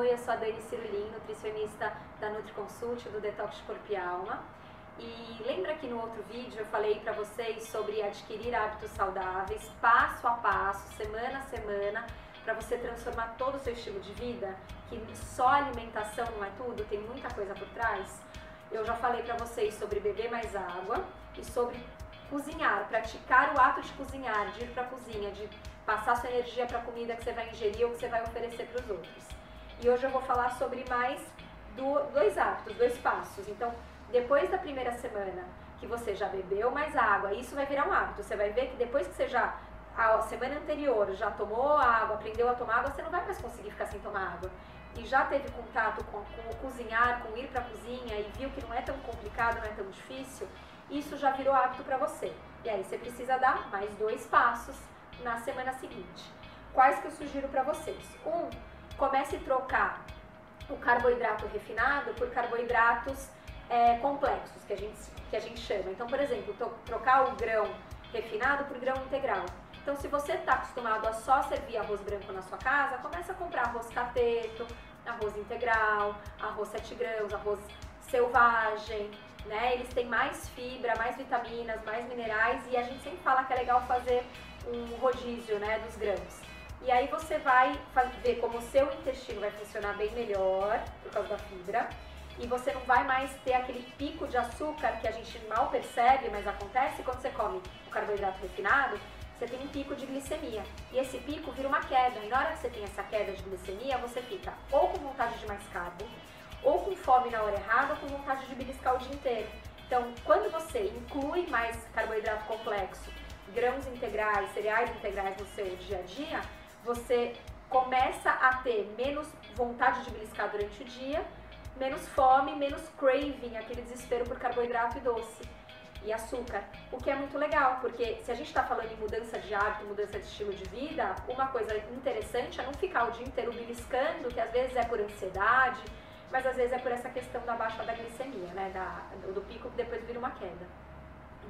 Oi, eu sou a Dani Cirulim, nutricionista da NutriConsult, do Detox Corpo e Alma. E lembra que no outro vídeo eu falei para vocês sobre adquirir hábitos saudáveis, passo a passo, semana a semana, para você transformar todo o seu estilo de vida? Que só alimentação não é tudo, tem muita coisa por trás? Eu já falei para vocês sobre beber mais água e sobre cozinhar, praticar o ato de cozinhar, de ir para a cozinha, de passar sua energia para a comida que você vai ingerir ou que você vai oferecer para os outros. E hoje eu vou falar sobre mais do, dois hábitos, dois passos. Então, depois da primeira semana que você já bebeu mais água, isso vai virar um hábito. Você vai ver que depois que você já a semana anterior já tomou água, aprendeu a tomar água, você não vai mais conseguir ficar sem tomar água e já teve contato com, com cozinhar, com ir para a cozinha e viu que não é tão complicado, não é tão difícil, isso já virou hábito para você. E aí você precisa dar mais dois passos na semana seguinte. Quais que eu sugiro para vocês? Um, comece a trocar o carboidrato refinado por carboidratos é, complexos, que a, gente, que a gente chama. Então, por exemplo, trocar o grão refinado por grão integral. Então, se você está acostumado a só servir arroz branco na sua casa, começa a comprar arroz cateto, arroz integral, arroz 7 grãos, arroz selvagem, né? Eles têm mais fibra, mais vitaminas, mais minerais e a gente sempre fala que é legal fazer um rodízio, né, dos grãos. E aí você vai ver como o seu intestino vai funcionar bem melhor por causa da fibra e você não vai mais ter aquele pico de açúcar que a gente mal percebe, mas acontece quando você come o carboidrato refinado, você tem um pico de glicemia. E esse pico vira uma queda. E na hora que você tem essa queda de glicemia, você fica ou com vontade de mais carbo, ou com fome na hora errada, ou com vontade de beliscar o dia inteiro. Então, quando você inclui mais carboidrato complexo, grãos integrais, cereais integrais no seu dia a dia, você começa a ter menos vontade de beliscar durante o dia, menos fome, menos craving, aquele desespero por carboidrato e doce e açúcar, o que é muito legal, porque se a gente está falando em mudança de hábito, mudança de estilo de vida, uma coisa interessante é não ficar o dia inteiro beliscando, que às vezes é por ansiedade, mas às vezes é por essa questão da baixa da glicemia, né, da, do pico que depois vira uma queda,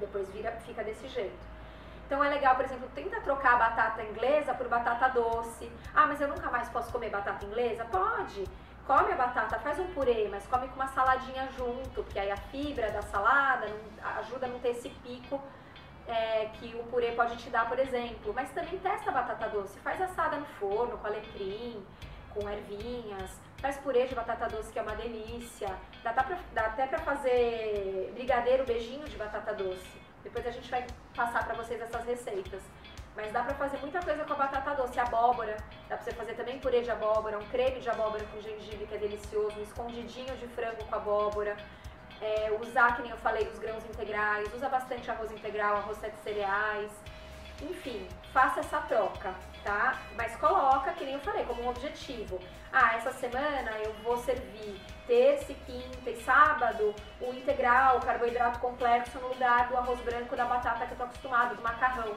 depois vira, fica desse jeito. Então é legal, por exemplo, tenta trocar a batata inglesa por batata doce. Ah, mas eu nunca mais posso comer batata inglesa? Pode! come a batata, faz um purê, mas come com uma saladinha junto, porque aí a fibra da salada ajuda a não ter esse pico é, que o purê pode te dar, por exemplo. Mas também testa a batata doce, faz assada no forno com alecrim, com ervinhas, faz purê de batata doce que é uma delícia. Dá, pra, dá até pra fazer brigadeiro, beijinho de batata doce. Depois a gente vai passar para vocês essas receitas. Mas dá pra fazer muita coisa com a batata doce, abóbora. Dá pra você fazer também purê de abóbora, um creme de abóbora com gengibre que é delicioso, um escondidinho de frango com abóbora. É, usar, que nem eu falei, os grãos integrais, usa bastante arroz integral, arroz cereais. Enfim, faça essa troca, tá? Mas coloca, que nem eu falei, como um objetivo. Ah, essa semana eu vou servir terça, quinta e sábado o integral, o carboidrato complexo no lugar do arroz branco da batata que eu tô acostumado, do macarrão.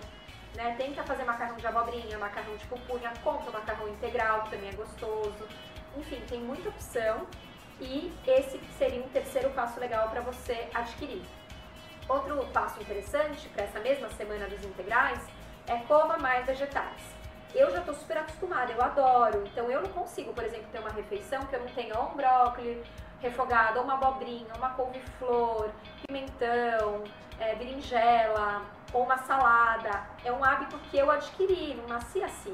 Né? Tenta fazer macarrão de abobrinha, macarrão de pupunha, compra macarrão integral, que também é gostoso. Enfim, tem muita opção e esse seria um terceiro passo legal para você adquirir. Outro passo interessante para essa mesma semana dos integrais é coma mais vegetais. Eu já estou super acostumada, eu adoro, então eu não consigo, por exemplo, ter uma refeição que eu não tenha um brócolis refogado, ou uma abobrinha, uma couve-flor, pimentão, é, berinjela, ou uma salada. É um hábito que eu adquiri, não nasci assim.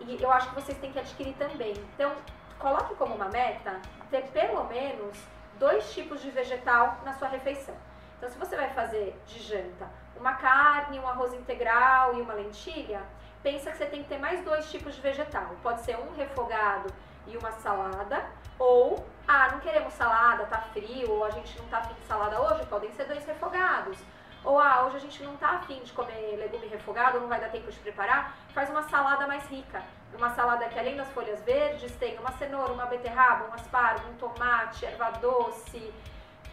E eu acho que vocês têm que adquirir também. Então, coloque como uma meta ter pelo menos dois tipos de vegetal na sua refeição. Então, se você vai fazer de janta uma carne, um arroz integral e uma lentilha, pensa que você tem que ter mais dois tipos de vegetal. Pode ser um refogado e uma salada, ou, ah, não queremos salada, tá frio, ou a gente não tá afim de salada hoje, podem ser dois refogados Ou, ah, hoje a gente não tá afim de comer legume refogado, não vai dar tempo de preparar, faz uma salada mais rica. Uma salada que além das folhas verdes tem uma cenoura, uma beterraba, um aspargo, um tomate, erva doce,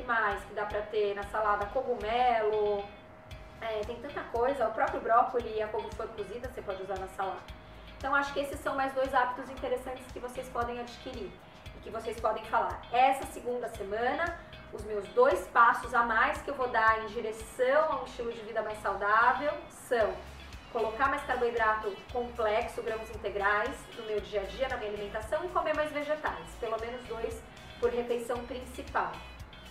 que mais que dá pra ter na salada? Cogumelo, é, tem tanta coisa, o próprio brócolis e a couve-flor cozida você pode usar na salada. Então acho que esses são mais dois hábitos interessantes que vocês podem adquirir e que vocês podem falar. Essa segunda semana, os meus dois passos a mais que eu vou dar em direção a um estilo de vida mais saudável são colocar mais carboidrato complexo, grãos integrais no meu dia a dia, na minha alimentação e comer mais vegetais, pelo menos dois por refeição principal,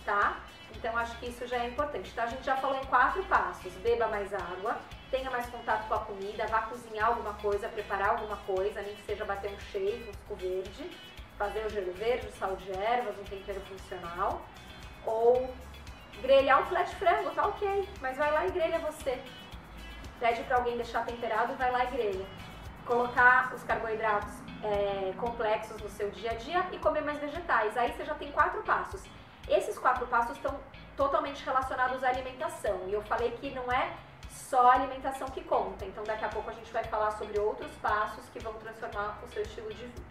tá? Então acho que isso já é importante. Então a gente já falou em quatro passos: beba mais água, tenha mais contato com a comida, vá cozinhar alguma coisa, preparar alguma coisa, nem que seja bater um shake, um suco verde, fazer o gelo verde, sal de ervas, um tempero funcional, ou grelhar um flat frango, tá ok, mas vai lá e grelha você. Pede para alguém deixar temperado e vai lá e grelha. Colocar os carboidratos é, complexos no seu dia a dia e comer mais vegetais. Aí você já tem quatro passos. Esses quatro passos estão totalmente relacionados à alimentação. E eu falei que não é só a alimentação que conta. Então daqui a pouco a gente vai falar sobre outros passos que vão transformar o seu estilo de vida.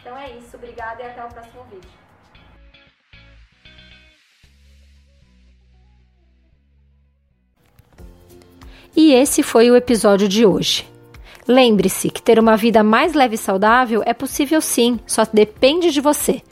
Então é isso, obrigada e até o próximo vídeo. E esse foi o episódio de hoje. Lembre-se que ter uma vida mais leve e saudável é possível sim, só depende de você.